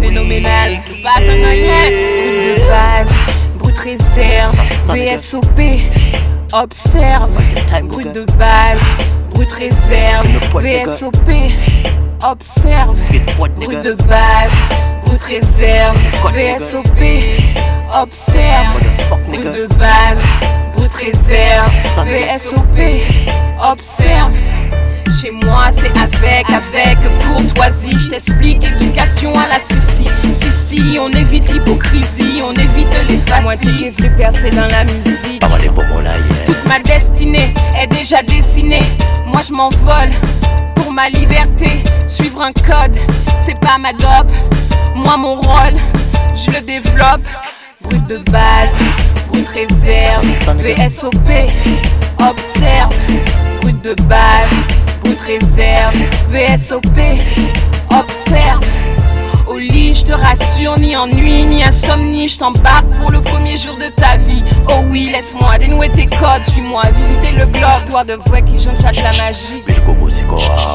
Phénoménal, pas de base, brut réserve, PSOP. Observe, brut de base, brut réserve, PSOP. Observe, brut de base, brut réserve, PSOP. Observe, brut de base, brut réserve, PSOP. Observe. Chez moi, c'est avec, avec courtoisie. Je t'explique, éducation à la Sissi. Sissi, on évite l'hypocrisie, on évite les faciles. Moi, qui venu percer dans la musique. Toute ma destinée est déjà dessinée. Moi, je m'envole pour ma liberté. Suivre un code, c'est pas ma dope. Moi, mon rôle, je le développe. Brut de base, brut réserve. VSOP, observe. Brut de base, brut réserve. VSOP, observe. Au lit, je te rassure, ni ennui, ni insomnie, je t'embarque pour le premier jour de ta vie. Oh oui, laisse-moi dénouer tes codes, suis-moi visiter le globe. Histoire de vrai qui chante la magie.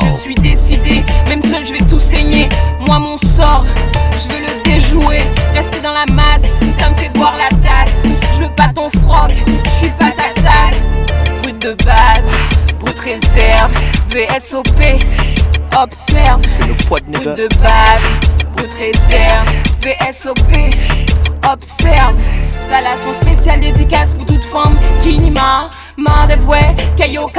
Je suis décidé, même seul je vais tout saigner. Moi mon sort, je veux le déjouer. Rester dans la masse, ça me fait boire la tasse. Je veux pas ton froc, réserve. Veux observe. C'est le poids de de base, route réserve. VSOP, être sopé, observe. Relation spéciale dédicace pour toute femme qui n'y m'a marre des vouets qu'elle yo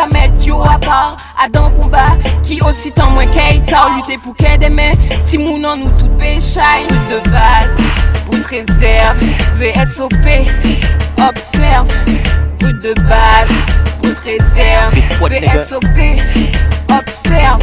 yo à part à dans combat qui aussi tant moins qu'elle t'a pour qu'elle des mains si nous tout péchaille de base pour réserve. Veut être sopé observe. De base. rezerv BSOP, observ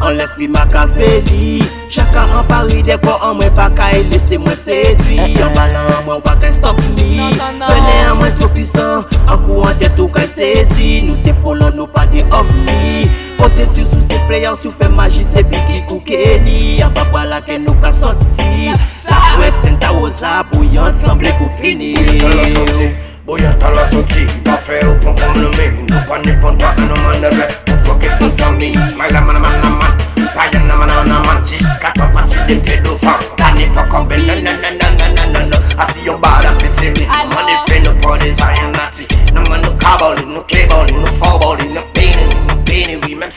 An l'esprit ma ka veli Chaka an pari dek wè an mwen pa ka non, non, non. e lese mwen sedwi An balan mwen wak an stop mi Vene an mwen tro pisan An kou an tèt ou ka e sezi Nou se folon nou pa de ovni Pose si sou se freyan sou fe magi se biki kou keni An papwa la ken nou ka soti Wet senta wosa bouyant semble kou pini Bouyant an la soti, bouyant an la soti Pa fe ou pa kon le me Nou pa ni pon to an man de ve Pou foke pou zami Smile a man a man a man Sayan a man a man a man to pati de pedofan Tani pa kon ben nan nan nan nan nan nan nan nan Asi yon bada fiti mi I know. Money fe no pon Zion nati No man no ka boli, no ke boli, no fo boli No pini, no pini Oui, même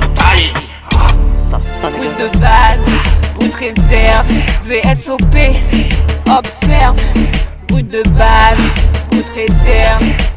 do taye di Ah, Brut de base, brut réserve, VSOP, observe. Brut de base, brut réserve,